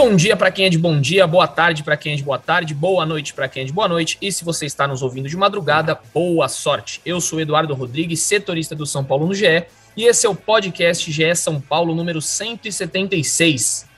Bom dia para quem é de bom dia, boa tarde para quem é de boa tarde, boa noite para quem é de boa noite. E se você está nos ouvindo de madrugada, boa sorte. Eu sou Eduardo Rodrigues, setorista do São Paulo no GE, e esse é o podcast GE São Paulo número 176.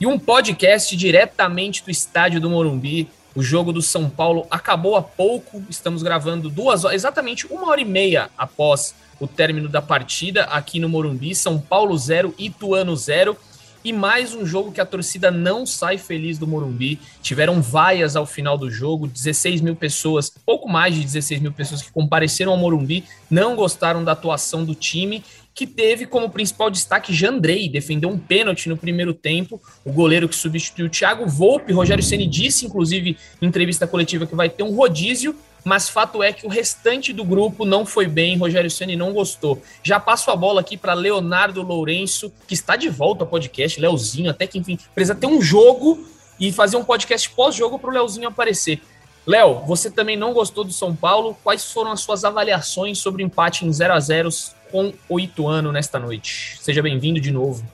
E um podcast diretamente do estádio do Morumbi. O jogo do São Paulo acabou há pouco, estamos gravando duas horas, exatamente uma hora e meia após o término da partida aqui no Morumbi. São Paulo 0, Ituano 0. E mais um jogo que a torcida não sai feliz do Morumbi. Tiveram vaias ao final do jogo, 16 mil pessoas, pouco mais de 16 mil pessoas que compareceram ao Morumbi, não gostaram da atuação do time, que teve como principal destaque Jandrei, defendeu um pênalti no primeiro tempo, o goleiro que substituiu o Thiago Volpe. Rogério Ceni disse, inclusive, em entrevista coletiva, que vai ter um rodízio mas fato é que o restante do grupo não foi bem, Rogério Ceni não gostou. Já passo a bola aqui para Leonardo Lourenço, que está de volta ao podcast, Leozinho, até que enfim, precisa ter um jogo e fazer um podcast pós-jogo para o Leozinho aparecer. Léo, você também não gostou do São Paulo? Quais foram as suas avaliações sobre o empate em 0 a 0 com o Ituano nesta noite? Seja bem-vindo de novo.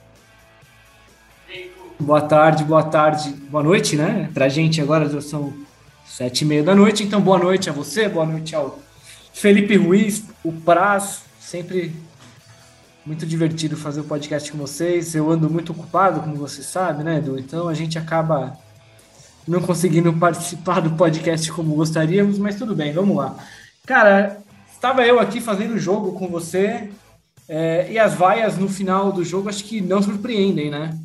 Boa tarde, boa tarde, boa noite, né? Pra gente agora são sete e meia da noite. Então, boa noite a você, boa noite ao Felipe Ruiz, o Praz, sempre muito divertido fazer o podcast com vocês. Eu ando muito ocupado, como você sabe, né, Edu? Então a gente acaba não conseguindo participar do podcast como gostaríamos, mas tudo bem, vamos lá. Cara, estava eu aqui fazendo o jogo com você é, e as vaias no final do jogo acho que não surpreendem, né?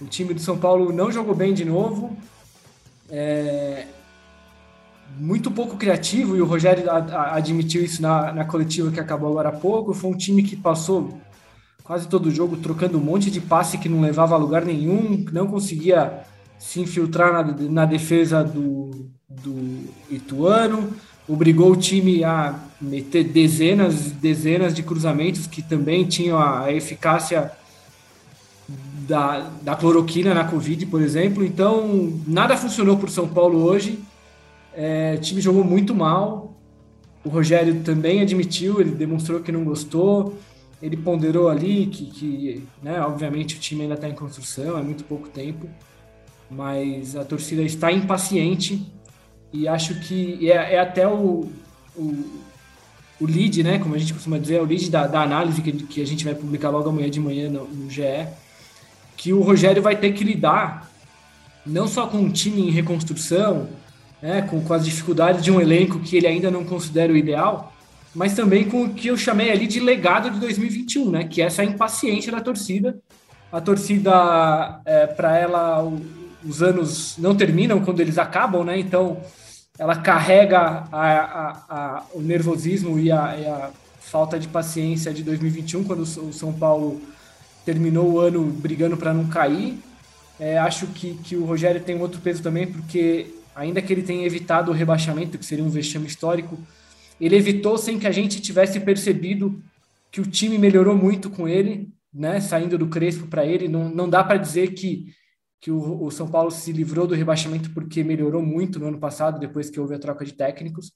O time do São Paulo não jogou bem de novo. É, muito pouco criativo, e o Rogério admitiu isso na, na coletiva que acabou agora há pouco. Foi um time que passou quase todo o jogo trocando um monte de passe que não levava a lugar nenhum, não conseguia se infiltrar na, na defesa do, do Ituano, obrigou o time a meter dezenas dezenas de cruzamentos que também tinham a, a eficácia da, da cloroquina na Covid, por exemplo. Então, nada funcionou para o São Paulo hoje. É, o time jogou muito mal. O Rogério também admitiu, ele demonstrou que não gostou. Ele ponderou ali que, que né, obviamente, o time ainda está em construção, é muito pouco tempo, mas a torcida está impaciente e acho que é, é até o, o, o, lead, né, como a gente costuma dizer, é o lead da, da análise que, que, a gente vai publicar logo amanhã de manhã no, no GE, que o Rogério vai ter que lidar não só com um time em reconstrução, né, com, com as dificuldades de um elenco que ele ainda não considera o ideal, mas também com o que eu chamei ali de legado de 2021, né, que é essa impaciência da torcida. A torcida, é, para ela, o, os anos não terminam quando eles acabam, né? Então, ela carrega a, a, a, o nervosismo e a, e a, falta de paciência de 2021, quando o São Paulo terminou o ano brigando para não cair. É, acho que, que o Rogério tem outro peso também, porque ainda que ele tenha evitado o rebaixamento, que seria um vexame histórico, ele evitou sem que a gente tivesse percebido que o time melhorou muito com ele, né? Saindo do Crespo para ele, não, não dá para dizer que, que o, o, São Paulo se livrou do rebaixamento porque melhorou muito no ano passado, depois que houve a troca de técnicos.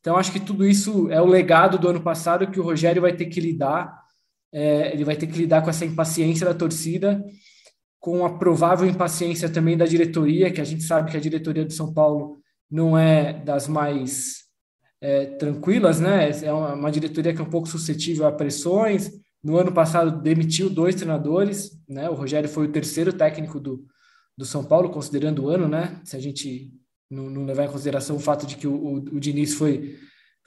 Então, acho que tudo isso é o legado do ano passado que o Rogério vai ter que lidar. É, ele vai ter que lidar com essa impaciência da torcida com a provável impaciência também da diretoria, que a gente sabe que a diretoria do São Paulo não é das mais é, tranquilas, né? É uma, diretoria que é um pouco suscetível a pressões. No ano passado demitiu dois treinadores, né? O Rogério foi o terceiro técnico do, do São Paulo, considerando o ano, né? Se a gente não, não levar em consideração o fato de que o, o, o Diniz foi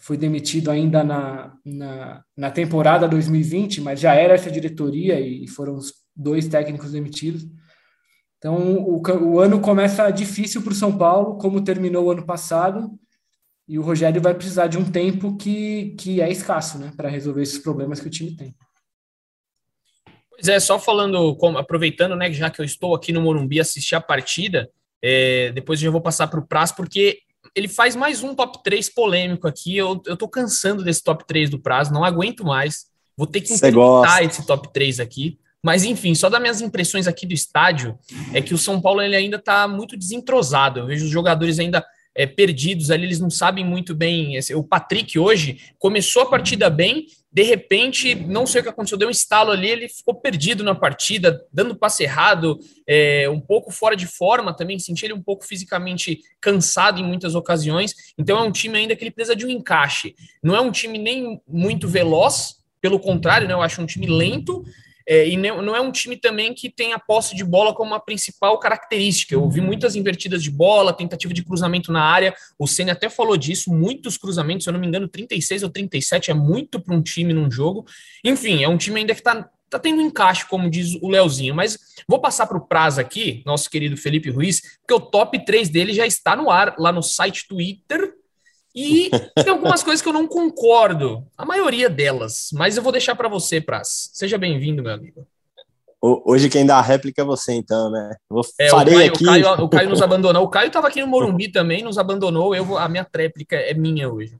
foi demitido ainda na, na, na, temporada 2020, mas já era essa diretoria e foram os dois técnicos demitidos. Então, o, o ano começa difícil para o São Paulo, como terminou o ano passado, e o Rogério vai precisar de um tempo que, que é escasso né, para resolver esses problemas que o time tem. Pois é, só falando, aproveitando, né, já que eu estou aqui no Morumbi assistir a partida, é, depois eu já vou passar para o Praz, porque ele faz mais um top 3 polêmico aqui. Eu, eu tô cansando desse top 3 do prazo, não aguento mais. Vou ter que enfrentar esse top 3 aqui. Mas enfim, só das minhas impressões aqui do estádio é que o São Paulo ele ainda está muito desentrosado. Eu vejo os jogadores ainda é, perdidos ali, eles não sabem muito bem. O Patrick hoje começou a partida bem de repente, não sei o que aconteceu, deu um estalo ali, ele ficou perdido na partida, dando passe errado, é, um pouco fora de forma também, senti ele um pouco fisicamente cansado em muitas ocasiões. Então é um time ainda que ele precisa de um encaixe. Não é um time nem muito veloz, pelo contrário, né, eu acho um time lento, é, e não é um time também que tem a posse de bola como uma principal característica. Eu vi muitas invertidas de bola, tentativa de cruzamento na área. O Senna até falou disso, muitos cruzamentos, se eu não me engano, 36 ou 37 é muito para um time num jogo. Enfim, é um time ainda que está tá tendo um encaixe, como diz o Leozinho. Mas vou passar para o prazo aqui, nosso querido Felipe Ruiz, porque o top 3 dele já está no ar lá no site Twitter e tem algumas coisas que eu não concordo, a maioria delas, mas eu vou deixar para você, Praz. Seja bem-vindo, meu amigo. Hoje quem dá a réplica é você, então, né? Vou, é, farei o, Caio, aqui... o, Caio, o Caio nos abandonou. O Caio estava aqui no Morumbi também, nos abandonou. Eu, a minha réplica é minha hoje.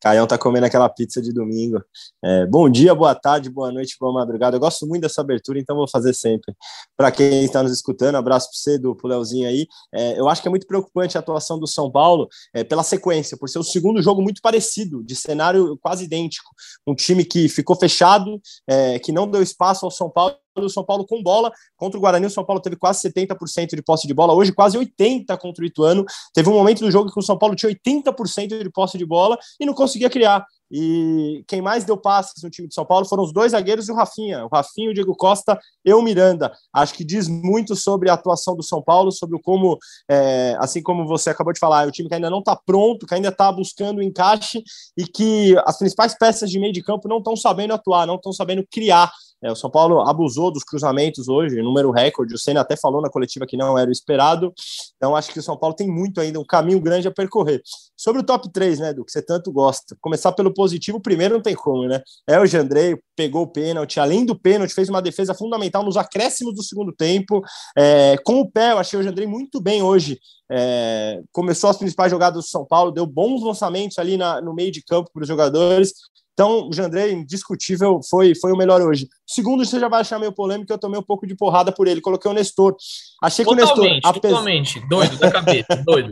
Caião tá comendo aquela pizza de domingo. É, bom dia, boa tarde, boa noite, boa madrugada. Eu gosto muito dessa abertura, então vou fazer sempre. Para quem está nos escutando, abraço para você, do Léozinho aí. É, eu acho que é muito preocupante a atuação do São Paulo é, pela sequência, por ser o segundo jogo muito parecido, de cenário quase idêntico. Um time que ficou fechado, é, que não deu espaço ao São Paulo do São Paulo com bola. Contra o Guarani, o São Paulo teve quase 70% de posse de bola, hoje quase 80% contra o Ituano. Teve um momento do jogo que o São Paulo tinha 80% de posse de bola e não conseguia criar. E quem mais deu passes no time de São Paulo foram os dois zagueiros e o Rafinha. O Rafinha, o Diego Costa e o Miranda. Acho que diz muito sobre a atuação do São Paulo, sobre como, é, assim como você acabou de falar, é um time que ainda não está pronto, que ainda está buscando encaixe e que as principais peças de meio de campo não estão sabendo atuar, não estão sabendo criar. É, o São Paulo abusou dos cruzamentos hoje, número recorde. O Senna até falou na coletiva que não era o esperado. Então, acho que o São Paulo tem muito ainda, um caminho grande a percorrer. Sobre o top 3, né, do que você tanto gosta. Começar pelo positivo, primeiro não tem como, né? É o Jandrei, pegou o pênalti, além do pênalti, fez uma defesa fundamental nos acréscimos do segundo tempo. É, com o pé, eu achei o Jandrei muito bem hoje. É, começou as principais jogadas do São Paulo, deu bons lançamentos ali na, no meio de campo para os jogadores. Então, o Jandrei, indiscutível, foi, foi o melhor hoje. Segundo, você já vai achar meio polêmico, eu tomei um pouco de porrada por ele. Coloquei o Nestor. Achei totalmente, que o Nestor. Apes... Totalmente, doido da cabeça, doido.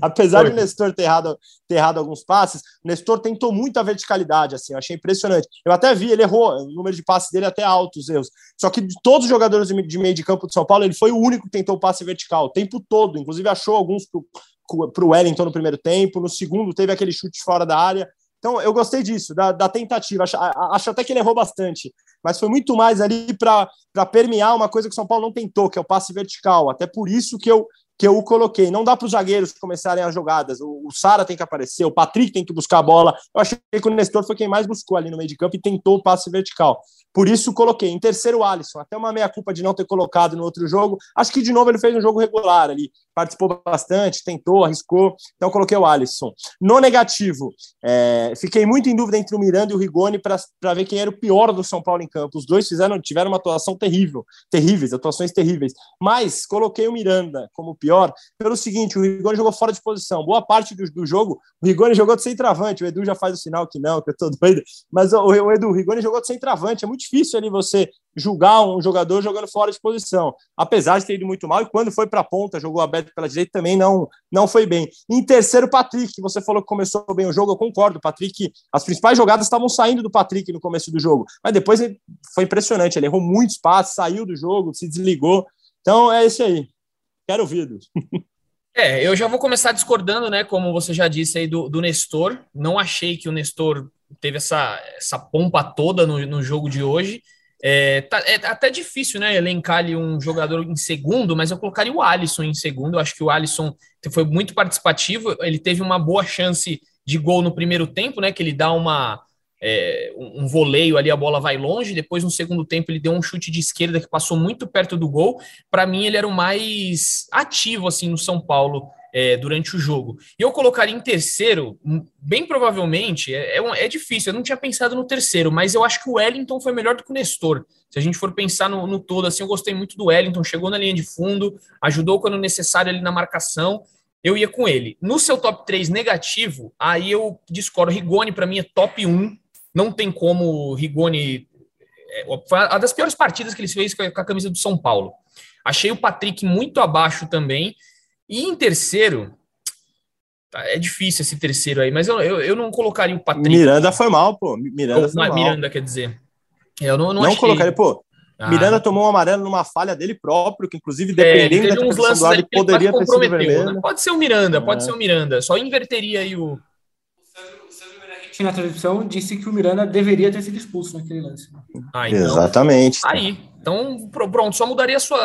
Apesar de o Nestor ter errado, ter errado alguns passes, o Nestor tentou muita verticalidade, assim, eu achei impressionante. Eu até vi, ele errou, o número de passes dele é até alto, os erros. Só que de todos os jogadores de meio de campo de São Paulo, ele foi o único que tentou o passe vertical, o tempo todo. Inclusive, achou alguns para o Wellington no primeiro tempo, no segundo teve aquele chute fora da área. Então, eu gostei disso, da, da tentativa. Acho, acho, até que ele errou bastante, mas foi muito mais ali para permear uma coisa que o São Paulo não tentou, que é o passe vertical. Até por isso que eu, que eu o coloquei. Não dá para os zagueiros começarem as jogadas. O, o Sara tem que aparecer, o Patrick tem que buscar a bola. Eu achei que o Nestor foi quem mais buscou ali no meio de campo e tentou o passe vertical. Por isso coloquei. Em terceiro, Alisson. Até uma meia-culpa de não ter colocado no outro jogo. Acho que, de novo, ele fez um jogo regular ali. Participou bastante, tentou, arriscou. Então, coloquei o Alisson. No negativo, é, fiquei muito em dúvida entre o Miranda e o Rigoni para ver quem era o pior do São Paulo em campo. Os dois fizeram, tiveram uma atuação terrível. Terríveis, atuações terríveis. Mas coloquei o Miranda como pior pelo seguinte, o Rigoni jogou fora de posição. Boa parte do, do jogo, o Rigoni jogou de centroavante. O Edu já faz o sinal que não, que eu tô doido. Mas o, o Edu, o Rigoni jogou de centroavante. É muito difícil ali você julgar um jogador jogando fora de posição, apesar de ter ido muito mal, e quando foi para a ponta, jogou aberto pela direita, também não, não foi bem. Em terceiro, Patrick, você falou que começou bem o jogo, eu concordo, Patrick, as principais jogadas estavam saindo do Patrick no começo do jogo, mas depois foi impressionante, ele errou muito espaço, saiu do jogo, se desligou, então é esse aí. Quero ouvir, É, eu já vou começar discordando, né? Como você já disse aí do, do Nestor. Não achei que o Nestor teve essa, essa pompa toda no, no jogo de hoje. É, tá, é até difícil, né, elencar ali um jogador em segundo, mas eu colocaria o Alisson em segundo. Eu acho que o Alisson foi muito participativo. Ele teve uma boa chance de gol no primeiro tempo, né? Que ele dá uma é, um voleio ali, a bola vai longe. Depois, no segundo tempo, ele deu um chute de esquerda que passou muito perto do gol. Para mim, ele era o mais ativo assim no São Paulo é, durante o jogo. E eu colocaria em terceiro, bem provavelmente, é, é, é, difícil, eu não tinha pensado no terceiro, mas eu acho que o Wellington foi melhor do que o Nestor. Se a gente for pensar no, no todo, assim, eu gostei muito do Wellington, chegou na linha de fundo, ajudou quando necessário ali na marcação. Eu ia com ele. No seu top 3 negativo, aí eu discordo. Rigoni, para mim, é top 1. Não tem como Rigoni. É, foi uma das piores partidas que ele fez com a camisa do São Paulo. Achei o Patrick muito abaixo também. E em terceiro, Tá, é difícil esse terceiro aí, mas eu, eu, eu não colocaria o Patrick. Miranda foi mal, pô. Miranda Ou, foi mal. Miranda, quer dizer. Eu não, não, Não colocaria, pô. Ah, Miranda tomou um amarelo numa falha dele próprio, que inclusive, é, dependendo teve da uns interpretação lances do que ele poderia ter sido comprometeu, vermelho. né? Pode ser o Miranda, pode É. ser o Miranda. Só inverteria aí o. Na transmissão disse que o Miranda deveria ter sido expulso naquele lance. Ah, então. Exatamente. Aí. Então, pro- pronto, só mudaria a sua,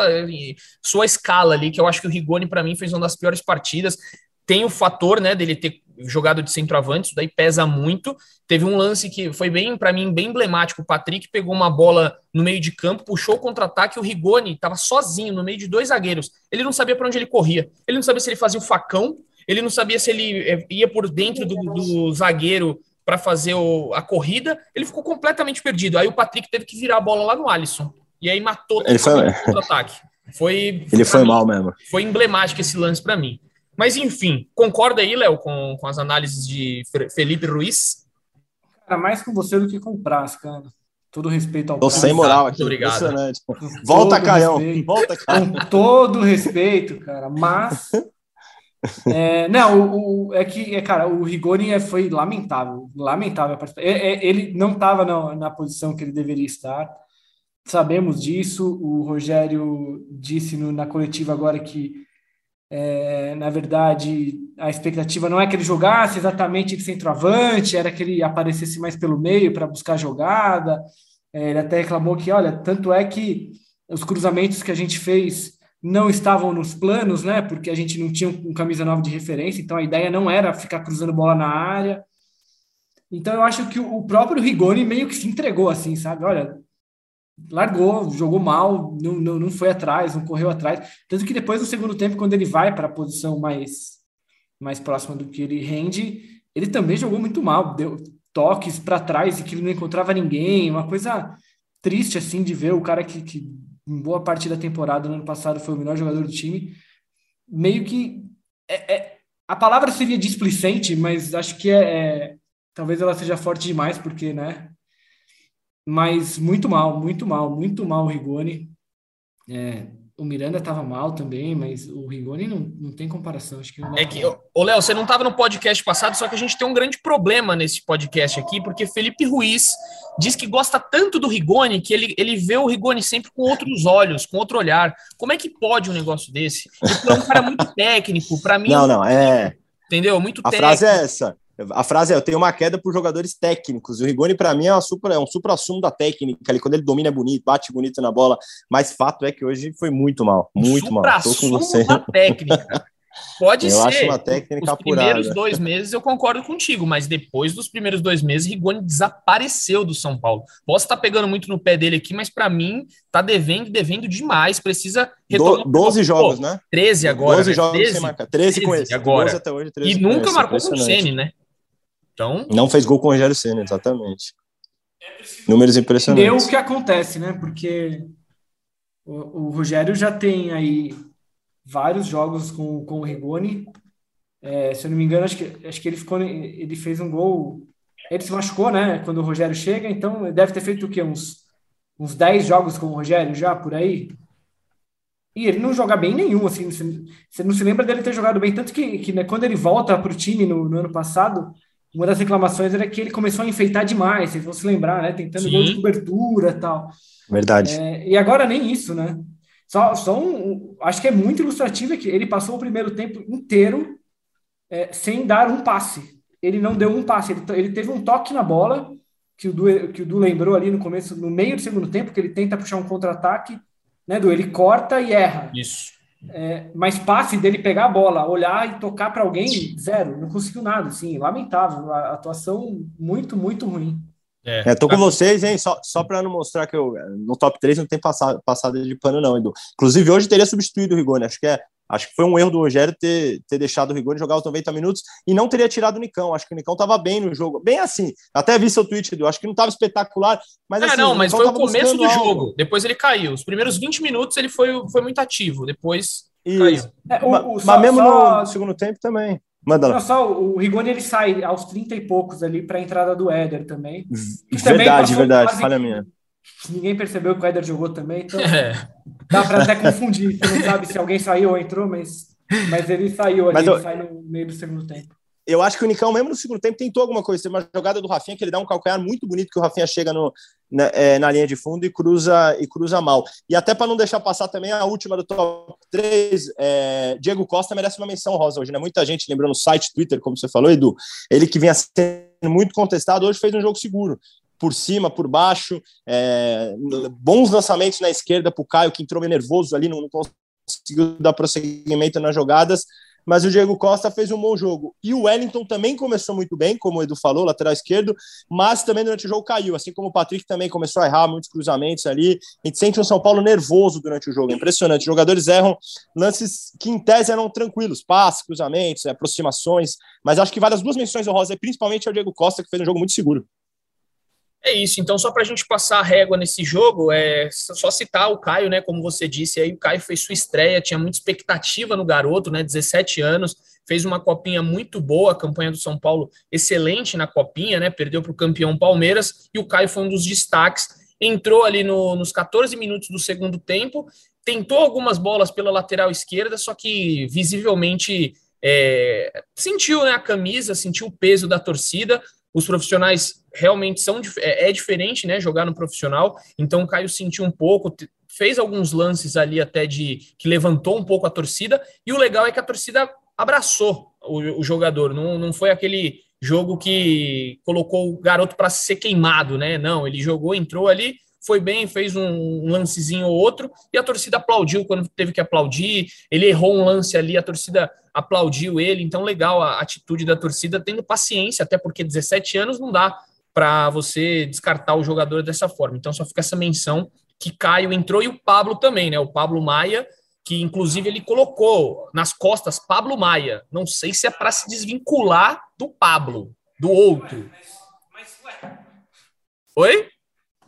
sua escala ali, que eu acho que o Rigoni, para mim, fez uma das piores partidas. Tem o fator, né, dele ter jogado de centroavante, isso daí pesa muito. Teve um lance que foi bem, para mim, bem emblemático. O Patrick pegou uma bola no meio de campo, puxou o contra-ataque, o Rigoni estava sozinho no meio de dois zagueiros. Ele não sabia para onde ele corria. Ele não sabia se ele fazia o facão, ele não sabia se ele eh, ia por dentro do, do zagueiro para fazer o- a corrida. Ele ficou completamente perdido. Aí o Patrick teve que virar a bola lá no Alisson. E aí matou Ele foi- o contra-ataque. Foi, Ele foi mim, mal mesmo. foi emblemático esse lance para mim. Mas enfim, concorda aí, Léo, com, com as análises de Fe- Felipe Ruiz? Cara, mais com você do que com o Praz, cara. Todo respeito ao Tô Praz. sem moral Muito aqui. obrigado. Impressionante. Volta, Caião. Volta, Caião. Com todo respeito, cara, mas. é, não, o, o- é que, é, cara, o Rigoni é- foi lamentável, lamentável. É- é- ele não estava na, na posição que ele deveria estar, sabemos disso. O Rogério disse no- na coletiva agora que, é, na verdade, a expectativa não é que ele jogasse exatamente de centroavante, era que ele aparecesse mais pelo meio para buscar jogada. É, ele até reclamou que, olha, tanto é que os cruzamentos que a gente fez não estavam nos planos, né? Porque a gente não tinha um camisa nova de referência, então a ideia não era ficar cruzando bola na área. Então eu acho que o próprio Rigoni meio que se entregou assim, sabe? Olha, largou, jogou mal, não, não, não foi atrás, não correu atrás. Tanto que depois no segundo tempo, quando ele vai para a posição mais, mais próxima do que ele rende, ele também jogou muito mal, deu toques para trás e que ele não encontrava ninguém, uma coisa triste assim de ver o cara que, que em boa parte da temporada no ano passado foi o melhor jogador do time, meio que é, é- a palavra seria displicente, mas acho que é, é- talvez ela seja forte demais porque, né? Mas muito mal, muito mal, muito mal o Rigoni. É, o Miranda estava mal também, mas o Rigoni não, não tem comparação. Acho que não dá É que, ô Léo, você não estava no podcast passado, só que a gente tem um grande problema nesse podcast aqui, porque Felipe Ruiz diz que gosta tanto do Rigoni que ele, ele vê o Rigoni sempre com outros olhos, com outro olhar. Como é que pode um negócio desse? Ele é um cara muito técnico, para mim, Não, não, é. entendeu? Muito A técnico. frase é essa. A frase é: eu tenho uma queda por jogadores técnicos. O Rigoni, para mim, é, super, é um supra-sumo da técnica. Ali, quando ele domina é bonito, bate bonito na bola. Mas fato é que hoje foi muito mal. Muito mal. Tô com você. da técnica. Pode Eu ser. acho uma técnica Os primeiros apurada. dois meses eu concordo contigo, mas depois dos primeiros dois meses, Rigoni desapareceu do São Paulo. Posso estar pegando muito no pé dele aqui, mas para mim tá devendo, devendo demais. Precisa Do, 12 Pô, jogos, né? 13 agora. 12 né? jogos 13, sem marcar. 13 com 13 esse. agora. 12 até hoje, 13 E com nunca esse. marcou com o. Ceni, né? Então, Não fez gol com o Rogério Senna, exatamente. Números impressionantes. o que acontece, né? Porque o, o Rogério já tem aí vários jogos com, com o Rigoni. É, se eu não me engano, acho que, acho que ele ficou, ele fez um gol. Ele se machucou, né? Quando o Rogério chega, então ele deve ter feito o quê? Uns, uns 10 jogos com o Rogério já por aí. E ele não joga bem nenhum, assim. Você, você não se lembra dele ter jogado bem. Tanto que, que né, quando ele volta para o time no, no ano passado, uma das reclamações era que ele começou a enfeitar demais, vocês vão se lembrar, né? Tentando Sim. gol de cobertura e tal. Verdade. É, e agora nem isso, né? Só, só um, um- acho que é muito ilustrativo é que ele passou o primeiro tempo inteiro é, sem dar um passe. Ele não deu um passe, ele, ele teve um toque na bola, que o, Du, que o Du lembrou ali no começo, no meio do segundo tempo, que ele tenta puxar um contra-ataque, né? Du, ele corta e erra. isso. Mas passe dele pegar a bola, olhar e tocar para alguém, zero, não conseguiu nada, assim, lamentável. A atuação muito, muito ruim. É. É, tô com vocês, hein? Só, só para não mostrar que eu no top 3 não tem passado, passado de pano, não, Edu. Inclusive, hoje teria substituído o Rigoni. Acho que, é, acho que foi um erro do Rogério ter, ter deixado o Rigoni jogar os 90 minutos e não teria tirado o Nicão. Acho que o Nicão estava bem no jogo. Bem assim. Até vi seu tweet, Edu. Acho que não estava espetacular, mas Ah, assim. não, mas foi o começo do algo. jogo. Depois ele caiu. Os primeiros 20 minutos ele foi, foi muito ativo. Depois caiu. Isso. É, o- o- mas só- mesmo só- no segundo tempo também. Manda Não, lá. só o Rigoni ele sai aos 30 e poucos ali para a entrada do Éder também. Que também Verdade, verdade. quase Falha minha. Ninguém percebeu que o Éder jogou também, então É. dá para até confundir. Você não sabe se alguém saiu ou entrou, mas Mas ele saiu ali, eu... sai no meio do segundo tempo. Eu acho que o Nicão, mesmo no segundo tempo, tentou alguma coisa. Tem uma jogada do Rafinha que ele dá um calcanhar muito bonito, que o Rafinha chega no, na, é, na linha de fundo e cruza, e cruza mal. E até para não deixar passar também a última do top 3, é, Diego Costa merece uma menção rosa hoje, né? Muita gente lembrou no site, Twitter, como você falou, Edu. Ele que vinha sendo muito contestado, hoje fez um jogo seguro por cima, por baixo, é, bons lançamentos na esquerda para o Caio, que entrou meio nervoso ali, não, não conseguiu dar prosseguimento nas jogadas, mas o Diego Costa fez um bom jogo. E o Wellington também começou muito bem, como o Edu falou, lateral esquerdo, mas também durante o jogo caiu, assim como o Patrick também começou a errar muitos cruzamentos ali. A gente sente um São Paulo nervoso durante o jogo, é impressionante. Os jogadores erram lances que em tese eram tranquilos, passes, cruzamentos, aproximações, mas acho que vale as duas menções honrosas, principalmente ao Diego Costa, que fez um jogo muito seguro. É isso, então só para a gente passar a régua nesse jogo, é só citar o Caio, né? Como você disse, aí o Caio fez sua estreia, tinha muita expectativa no garoto, né? 17 anos, fez uma copinha muito boa, a campanha do São Paulo excelente na copinha, né? Perdeu para o campeão Palmeiras e o Caio foi um dos destaques. Entrou ali no, nos 14 minutos do segundo tempo, tentou algumas bolas pela lateral esquerda, só que visivelmente é, sentiu né, a camisa, sentiu o peso da torcida. Os profissionais realmente são é, é diferente, né? Jogar no profissional. Então o Caio sentiu um pouco, fez alguns lances ali até de que levantou um pouco a torcida. E o legal é que a torcida abraçou o, o jogador. Não, não foi aquele jogo que colocou o garoto para ser queimado, né? Não, ele jogou, entrou ali, foi bem, fez um lancezinho ou outro, e a torcida aplaudiu quando teve que aplaudir. Ele errou um lance ali, a torcida aplaudiu ele. Então, legal a atitude da torcida, tendo paciência, até porque 17 anos não dá para você descartar o jogador dessa forma. Então só fica essa menção que Caio entrou e o Pablo também, né? O Pablo Maia, que inclusive ele colocou nas costas Pablo Maia. Não sei se é para se desvincular do Pablo, do outro. Oi?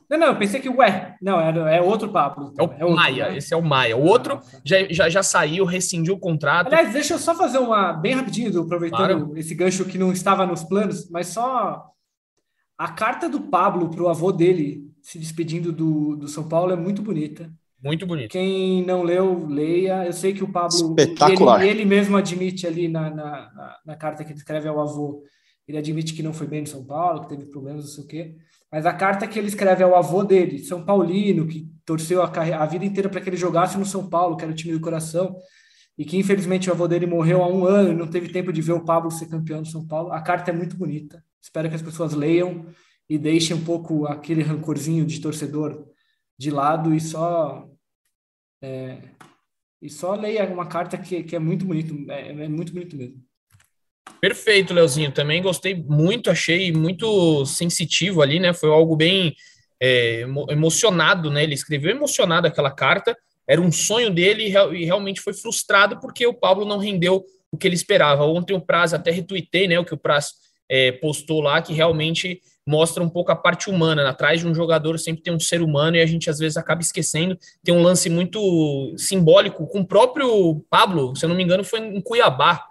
Não, não, eu pensei que, ué, não, é, é outro Pablo. É o é outro, Maia, né? esse é o Maia. O outro já, já, já saiu, rescindiu o contrato. Aliás, deixa eu só fazer uma, bem rapidinho, aproveitando claro. esse gancho que não estava nos planos, mas só a carta do Pablo para o avô dele se despedindo do, do São Paulo é muito bonita. Muito bonito. Quem não leu, leia. Eu sei que o Pablo. Espetacular. Ele, ele mesmo admite ali na, na, na, na, carta que ele escreve ao avô. Ele admite que não foi bem no São Paulo, que teve problemas, não sei o quê. Mas a carta que ele escreve ao avô dele, São Paulino, que torceu a, a vida inteira para que ele jogasse no São Paulo, que era o time do coração, e que infelizmente o avô dele morreu há um ano e não teve tempo de ver o Pablo ser campeão do São Paulo. A carta é muito bonita. Espero que as pessoas leiam e deixem um pouco aquele rancorzinho de torcedor de lado e só é, e só leia uma carta que, que é muito bonito, é, é muito bonito mesmo. Perfeito, Leozinho. Também gostei muito, achei muito sensitivo ali, né? Foi algo bem é, emocionado, né? Ele escreveu emocionado aquela carta. Era um sonho dele e realmente foi frustrado porque o Pablo não rendeu o que ele esperava. Ontem o Praz até retuitei, né? O que o Praz é, postou lá, que realmente mostra um pouco a parte humana. Atrás de um jogador sempre tem um ser humano e a gente às vezes acaba esquecendo. Tem um lance muito simbólico com o próprio Pablo, se eu não me engano, foi em Cuiabá,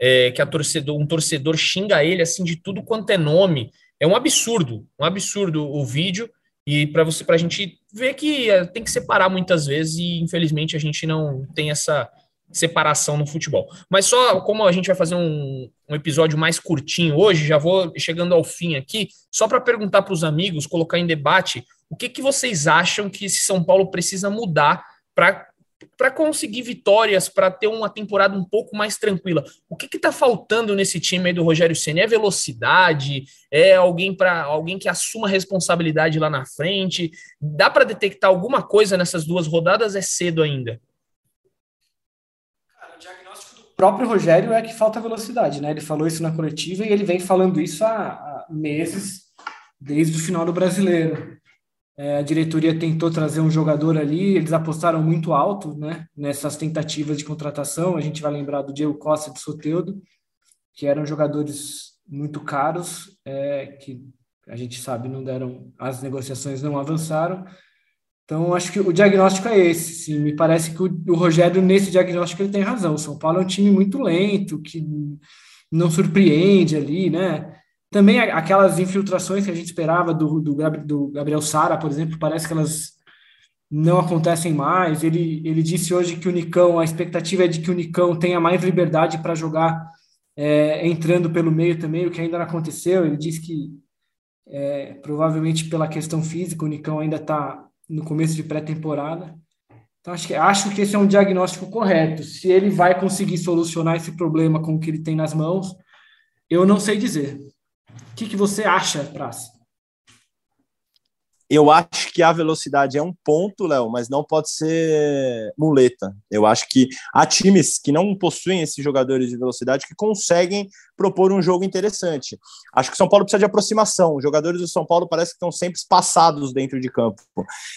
é, que torcedor, um torcedor xinga ele assim de tudo quanto é nome. É um absurdo, um absurdo o vídeo. E para você, para a gente ver que é, tem que separar muitas vezes e infelizmente a gente não tem essa separação no futebol. Mas só como a gente vai fazer um, um episódio mais curtinho hoje, já vou chegando ao fim aqui, só para perguntar para os amigos, colocar em debate, o que, que vocês acham que esse São Paulo precisa mudar para para conseguir vitórias, para ter uma temporada um pouco mais tranquila. O que está faltando nesse time aí do Rogério Senna? É velocidade? É alguém para alguém que assuma responsabilidade lá na frente? Dá para detectar alguma coisa nessas duas rodadas? É cedo ainda próprio Rogério é que falta velocidade, né? Ele falou isso na coletiva e ele vem falando isso há, há meses, desde o final do brasileiro. É, a diretoria tentou trazer um jogador ali, eles apostaram muito alto né, nessas tentativas de contratação. A gente vai lembrar do Diego Costa e do Soteudo, que eram jogadores muito caros, é, que a gente sabe não deram, as negociações não avançaram. Então, acho que o diagnóstico é esse. Sim. Me parece que o, o, Rogério, nesse diagnóstico, ele tem razão. O São Paulo é um time muito lento, que não surpreende ali, né? Também aquelas infiltrações que a gente esperava do, do, do Gabriel Sara, por exemplo, parece que elas não acontecem mais. Ele, ele disse hoje que o Nicão, a expectativa é de que o Nicão tenha mais liberdade para jogar é, entrando pelo meio também, o que ainda não aconteceu. Ele disse que é, provavelmente pela questão física, o Nicão ainda está no começo de pré-temporada. Então, acho que, acho que esse é um diagnóstico correto. Se ele vai conseguir solucionar esse problema com o que ele tem nas mãos, eu não sei dizer. O que, que você acha, Praça? Eu acho que a velocidade é um ponto, Léo, mas não pode ser muleta. Eu acho que há times que não possuem esses jogadores de velocidade que conseguem propor um jogo interessante. Acho que o São Paulo precisa de aproximação. Os jogadores do São Paulo parece que estão sempre espaçados dentro de campo.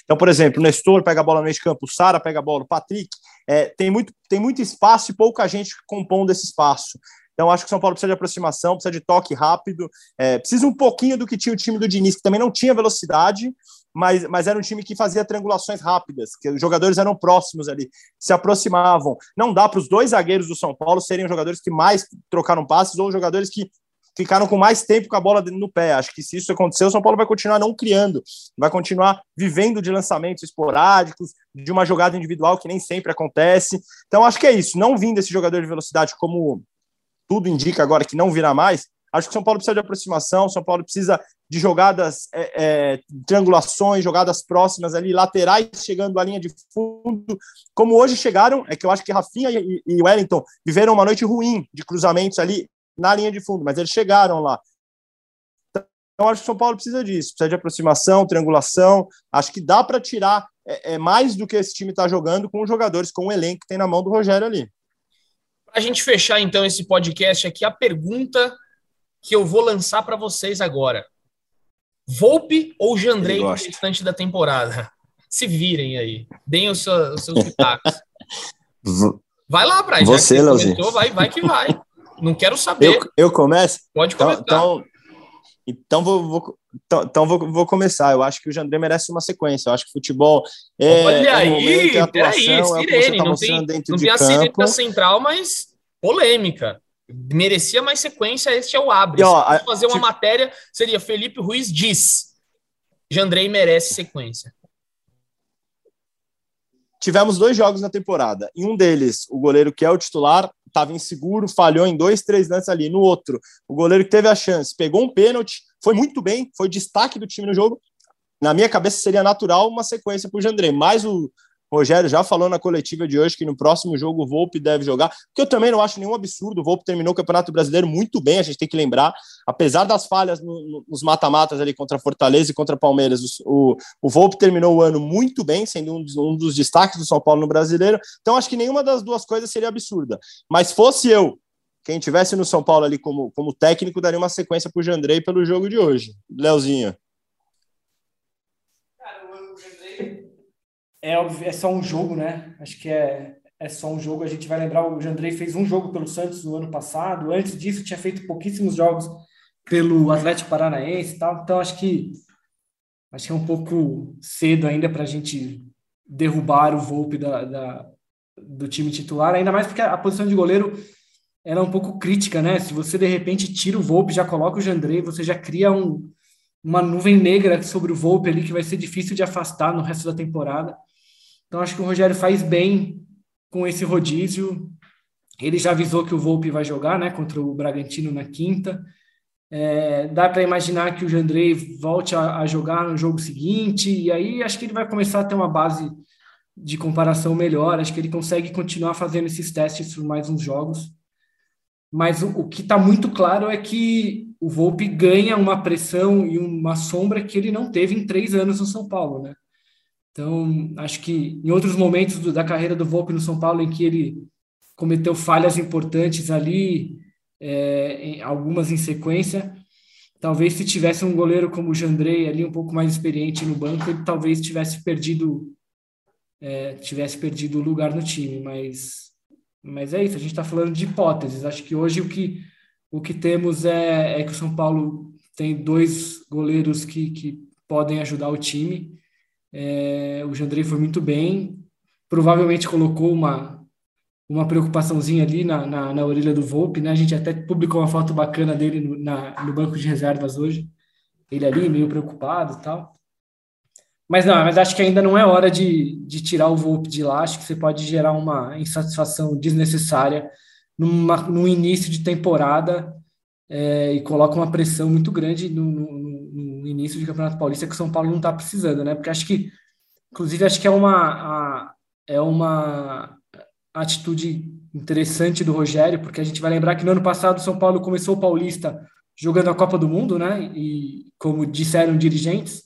Então, por exemplo, o Nestor pega a bola no meio de campo, o Sara pega a bola, o Patrick. É, tem, muito, tem muito espaço e pouca gente compondo esse espaço. Então, acho que o São Paulo precisa de aproximação, precisa de toque rápido, é, precisa um pouquinho do que tinha o time do Diniz, que também não tinha velocidade, mas, mas era um time que fazia triangulações rápidas, que os jogadores eram próximos ali, se aproximavam. Não dá para os dois zagueiros do São Paulo serem os jogadores que mais trocaram passes ou os jogadores que ficaram com mais tempo com a bola no pé. Acho que se isso acontecer, o São Paulo vai continuar não criando, vai continuar vivendo de lançamentos esporádicos, de uma jogada individual que nem sempre acontece. Então, acho que é isso. Não vindo esse jogador de velocidade como tudo indica agora que não virá mais, acho que São Paulo precisa de aproximação, São Paulo precisa de jogadas, é, é, triangulações, jogadas próximas ali, laterais chegando à linha de fundo, como hoje chegaram, é que eu acho que Rafinha e, e Wellington viveram uma noite ruim de cruzamentos ali na linha de fundo, mas eles chegaram lá. Então, acho que São Paulo precisa disso, precisa de aproximação, triangulação. Acho que dá para tirar é, é, mais do que esse time está jogando com os jogadores, com o elenco que tem na mão do Rogério ali. Para a gente fechar então esse podcast aqui, a pergunta que eu vou lançar para vocês agora: Volpe ou Jandrei no restante da temporada? Se virem aí, deem os seus, os seus pitacos. vai lá, Praia. Você, Leozinho. Vai, vai que vai. Não quero saber. Eu, eu começo? Pode então, começar. Então, então, vou, vou, então, então vou, vou, começar. Eu acho que o Jandré merece uma sequência. Eu acho que futebol é. Olha é aí, momento, é atuação, sirene. Tá não tem, não tem a sirene da central, mas polêmica. Merecia mais sequência. Este é o Abre. Se fazer uma tipo... matéria, seria Felipe Ruiz diz. Jandrei merece sequência. Tivemos dois jogos na temporada. Em um deles, o goleiro que é o titular estava inseguro, falhou em dois, três lances ali. No outro, o goleiro que teve a chance pegou um pênalti, foi muito bem, foi destaque do time no jogo. Na minha cabeça seria natural uma sequência para o Jandré, mas o, Rogério já falou na coletiva de hoje que no próximo jogo o Volpe deve jogar, que eu também não acho nenhum absurdo. O Volpe terminou o Campeonato Brasileiro muito bem, a gente tem que lembrar, apesar das falhas no, nos mata-matas ali contra Fortaleza e contra Palmeiras, o, o Volpe terminou o ano muito bem, sendo um dos, um dos destaques do São Paulo no Brasileiro. Então acho que nenhuma das duas coisas seria absurda. Mas fosse eu, quem tivesse no São Paulo ali como, como técnico, daria uma sequência para o Jandrei pelo jogo de hoje. Leozinho. É, é só um jogo, né? Acho que é, é só um jogo. A gente vai lembrar, o Jandrei fez um jogo pelo Santos no ano passado. Antes disso, tinha feito pouquíssimos jogos pelo Atlético Paranaense e tal. Então, acho que, acho que é um pouco cedo ainda para a gente derrubar o Volpe da, da, do time titular, ainda mais porque a posição de goleiro era é um pouco crítica, né? Se você de repente tira o Volpe, já coloca o Jandrei, você já cria um, uma nuvem negra sobre o Volpe ali que vai ser difícil de afastar no resto da temporada. Então, acho que o Rogério faz bem com esse rodízio. Ele já avisou que o Volpe vai jogar né, contra o Bragantino na quinta. É, dá para imaginar que o Jandrei volte a, a, jogar no jogo seguinte, e aí acho que ele vai começar a ter uma base de comparação melhor. Acho que ele consegue continuar fazendo esses testes por mais uns jogos. Mas o, o que está muito claro é que o Volpe ganha uma pressão e uma sombra que ele não teve em três anos no São Paulo, né? Então, acho que em outros momentos do, da carreira do Volpe no São Paulo, em que ele cometeu falhas importantes ali, é, em, algumas em sequência, talvez se tivesse um goleiro como o Jandrei ali, um pouco mais experiente no banco, ele talvez tivesse perdido é, tivesse perdido o lugar no time, mas mas é isso, a gente está falando de hipóteses. Acho que hoje o que o que temos é, é que o São Paulo tem dois goleiros que, que podem ajudar o time é, o Jandrei foi muito bem, provavelmente colocou uma, uma preocupaçãozinha ali na, na, na, orelha do Volpe, né? A gente até publicou uma foto bacana dele no, na, no banco de reservas hoje, ele ali meio preocupado e tal. Mas não, mas acho que ainda não é hora de, de tirar o Volpe de lá. Acho que você pode gerar uma insatisfação desnecessária numa, no início de temporada é, e coloca uma pressão muito grande no, no, início de Campeonato Paulista que o São Paulo não está precisando, né? Porque acho que, inclusive, acho que é uma, a, é uma atitude interessante do Rogério, porque a gente vai lembrar que no ano passado o São Paulo começou o Paulista jogando a Copa do Mundo, né? E como disseram dirigentes,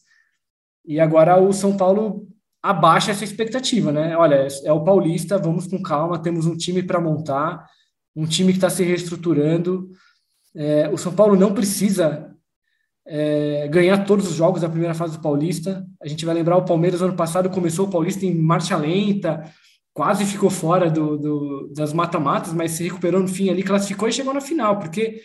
e agora o São Paulo abaixa essa expectativa, né? Olha, é o Paulista, vamos com calma, temos um time para montar, um time que está se reestruturando. É, o São Paulo não precisa é, ganhar todos os jogos da primeira fase do Paulista. A gente vai lembrar o Palmeiras ano passado começou o Paulista em marcha lenta, quase ficou fora do, do das mata-matas, mas se recuperou no fim ali, classificou e chegou na final, porque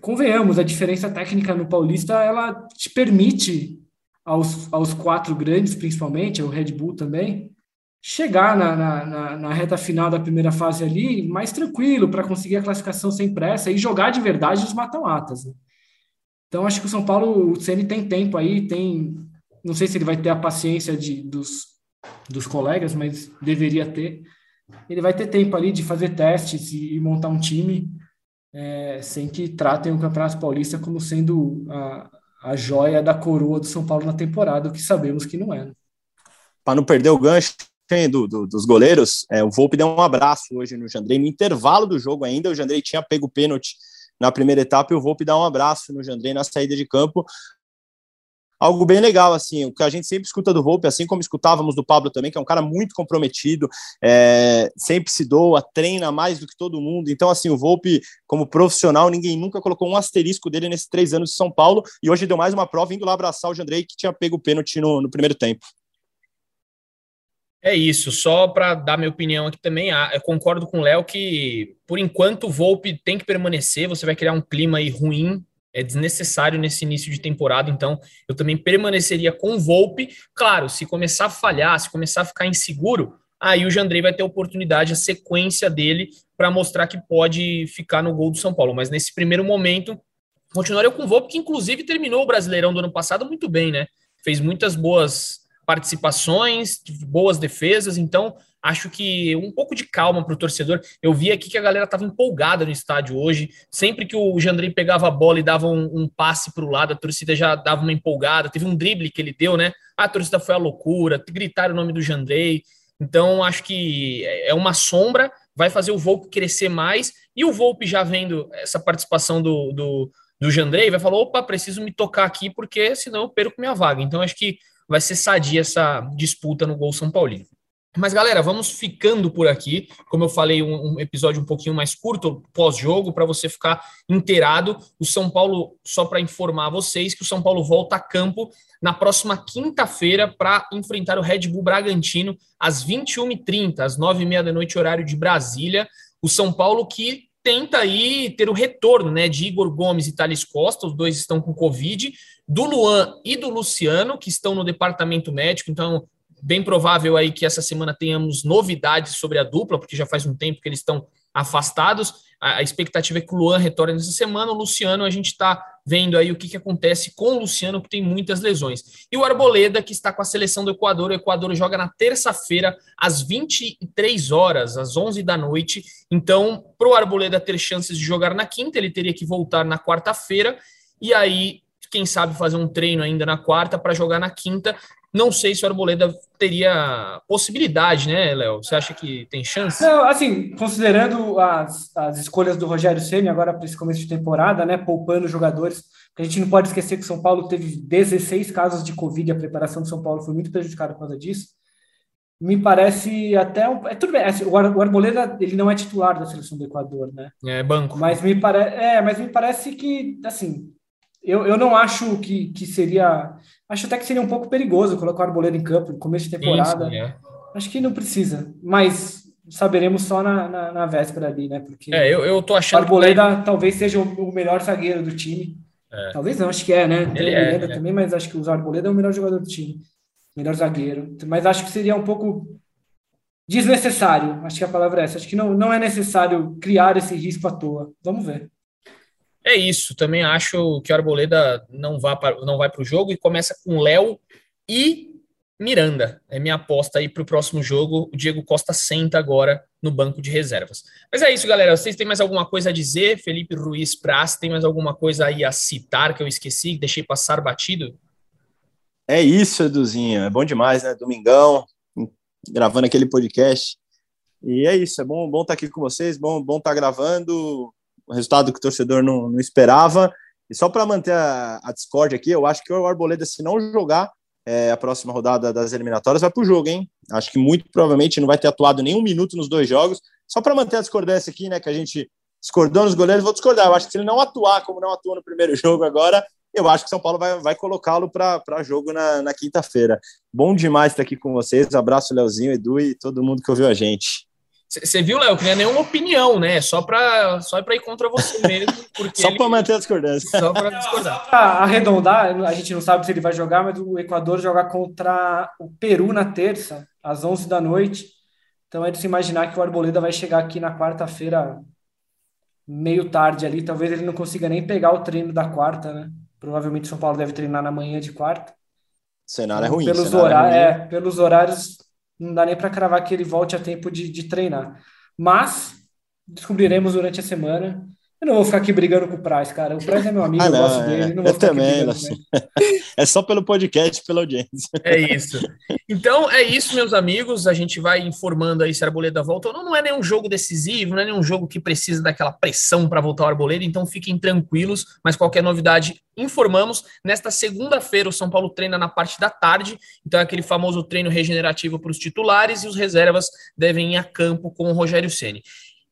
convenhamos, a diferença técnica no Paulista ela te permite aos, aos quatro grandes, principalmente, o Red Bull também, chegar na, na, na, na reta final da primeira fase ali mais tranquilo para conseguir a classificação sem pressa e jogar de verdade os mata-matas. Né? Então, acho que o São Paulo, o Ceni tem tempo aí, tem. Não sei se ele vai ter a paciência de, dos, dos colegas, mas deveria ter. Ele vai ter tempo ali de fazer testes e, montar um time é, sem que tratem o Campeonato Paulista como sendo a, a joia da coroa do São Paulo na temporada, o que sabemos que não é. Né? Para não perder o gancho do, do, dos goleiros, é, o Volpe deu um abraço hoje no Jandrei, no intervalo do jogo ainda, o Jandrei tinha pego o pênalti na primeira etapa e o Volpe dá um abraço no Jandrei na saída de campo, algo bem legal, assim, o que a gente sempre escuta do Volpe, assim como escutávamos do Pablo também, que é um cara muito comprometido, é, sempre se doa, treina mais do que todo mundo, então, assim, o Volpe, como profissional, ninguém nunca colocou um asterisco dele nesses três anos de São Paulo, e hoje deu mais uma prova, indo lá abraçar o Jandrei, que tinha pego o pênalti no, no primeiro tempo. É isso, só para dar minha opinião aqui também, eu concordo com o Léo que, por enquanto, o Volpe tem que permanecer, você vai criar um clima aí ruim é desnecessário nesse início de temporada, então eu também permaneceria com o Volpe. Claro, se começar a falhar, se começar a ficar inseguro, aí o Jandrei vai ter oportunidade, a sequência dele, para mostrar que pode ficar no gol do São Paulo. Mas nesse primeiro momento, continuaria com o Volpe, que inclusive terminou o Brasileirão do ano passado muito bem, né? Fez muitas boas participações, boas defesas, então Acho que um pouco de calma para o torcedor. Eu vi aqui que a galera estava empolgada no estádio hoje. Sempre que o Jandrei pegava a bola e dava um, um passe para o lado, a torcida já dava uma empolgada. Teve um drible que ele deu, né? A torcida foi a loucura, gritaram o nome do Jandrei. Então, acho que é uma sombra, vai fazer o Volpe crescer mais. E o Volpe, já vendo essa participação do, do, do Jandrei, vai falar: opa, preciso me tocar aqui, porque senão eu perco minha vaga. Então, acho que vai ser sadia essa disputa no gol São Paulino. Mas, galera, vamos ficando por aqui. Como eu falei, um, um episódio um pouquinho mais curto, pós-jogo, para você ficar inteirado. O São Paulo, só para informar vocês, que o São Paulo volta a campo na próxima quinta-feira para enfrentar o Red Bull Bragantino às 21h30, às 9h30 da noite, horário de Brasília. O São Paulo que tenta aí ter o retorno né, de Igor Gomes e Thales Costa, os dois estão com Covid, do Luan e do Luciano, que estão no departamento médico, então bem provável aí que essa semana tenhamos novidades sobre a dupla, porque já faz um tempo que eles estão afastados. A, a expectativa é que o Luan retorne nessa semana. O Luciano, a gente está vendo aí o que, que acontece com o Luciano, que tem muitas lesões. E o Arboleda, que está com a seleção do Equador. O Equador joga na terça-feira, às 23 horas, às 11 da noite. Então, para o Arboleda ter chances de jogar na quinta, ele teria que voltar na quarta-feira. E aí, quem sabe fazer um treino ainda na quarta para jogar na quinta. Não sei se o Arboleda teria possibilidade, né, Léo? Você acha que tem chance? Não, assim, considerando as, as escolhas do Rogério Ceni agora para esse começo de temporada, né, poupando jogadores, a gente não pode esquecer que São Paulo teve 16 casos de Covid, a preparação do São Paulo foi muito prejudicada por causa disso. Me parece até um, é tudo bem. Assim, o Arboleda ele não é titular da seleção do Equador, né? É banco. Mas me parece, é, mas me parece que assim eu, eu não acho que, que seria. Acho até que seria um pouco perigoso colocar o Arboleda em campo no começo de temporada. Sim, sim, é. Acho que não precisa. Mas saberemos só na, na, na, véspera ali, né? Porque é, eu, eu tô achando. O Arboleda que... talvez seja o, o, melhor zagueiro do time. É. Talvez não, acho que é, né? Tem ele o é, Arboleda é, também, mas acho que o Arboleda é o melhor jogador do time. Melhor zagueiro. Mas acho que seria um pouco desnecessário. Acho que a palavra é essa. Acho que não, não é necessário criar esse risco à toa. Vamos ver. É isso, também acho que o Arboleda não, vá para, não vai para o jogo e começa com Léo e Miranda. É minha aposta aí para o próximo jogo. O Diego Costa senta agora no banco de reservas. Mas é isso, galera. Vocês têm mais alguma coisa a dizer? Felipe Ruiz Praz, tem mais alguma coisa aí a citar que eu esqueci, deixei passar batido? É isso, Eduzinho. É bom demais, né? Domingão, gravando aquele podcast. E é isso, é bom, bom estar tá aqui com vocês, bom, bom estar tá gravando. O resultado que o torcedor não, não esperava. E só para manter a, a Discord aqui, eu acho que o Arboleda, se não jogar, é, a próxima rodada das eliminatórias vai para o jogo, hein? Acho que muito provavelmente não vai ter atuado nenhum minuto nos dois jogos. Só para manter a discordância aqui, né? Que a gente discordou nos goleiros, vou discordar. Eu acho que se ele não atuar como não atuou no primeiro jogo agora, eu acho que São Paulo vai, vai colocá-lo para jogo na, na quinta-feira. Bom demais estar aqui com vocês. Abraço, Leozinho, Edu e todo mundo que ouviu a gente. Você viu, Léo, que não é nenhuma opinião, né? Só para só para ir contra você mesmo. só ele... para manter a discordância. Só para discordar. Para arredondar, a gente não sabe se ele vai jogar, mas o Equador joga contra o Peru na terça, às 11 da noite. Então é de se imaginar que o Arboleda vai chegar aqui na quarta-feira, meio tarde ali. Talvez ele não consiga nem pegar o treino da quarta, né? Provavelmente o São Paulo deve treinar na manhã de quarta. O cenário é ruim. Pelos, horários, é, ruim. é, pelos horários não dá nem para cravar que ele volte a tempo de, de treinar. Mas descobriremos durante a semana. Eu não vou ficar aqui brigando com o Price, cara. O Price é meu amigo, ah, não, eu gosto dele. Não vou eu também. Assim. É só pelo podcast, pela audiência. É isso. Então é isso, meus amigos. A gente vai informando aí se a Arboleda volta ou não. Não é nenhum jogo decisivo, não é nenhum jogo que precisa daquela pressão para voltar o Arboleda. Então fiquem tranquilos. Mas qualquer novidade, informamos. Nesta segunda-feira, o São Paulo treina na parte da tarde. Então é aquele famoso treino regenerativo para os titulares e os reservas devem ir a campo com o Rogério Ceni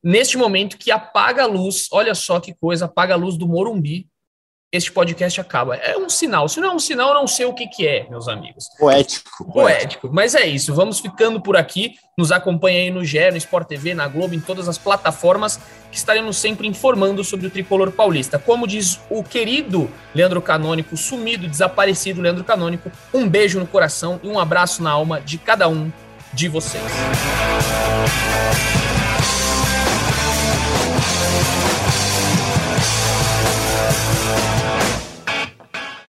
neste momento que apaga a luz, olha só que coisa, apaga a luz do Morumbi, este podcast acaba. É um sinal. Se não é um sinal, eu não sei o que, que é, meus amigos. Poético. Poético. Mas é isso. Vamos ficando por aqui. Nos acompanhe aí no GE, no Sport TV, na Globo, em todas as plataformas que estaremos sempre informando sobre o tricolor paulista. Como diz o querido Leandro Canônico, sumido, desaparecido Leandro Canônico, um beijo no coração e um abraço na alma de cada um de vocês.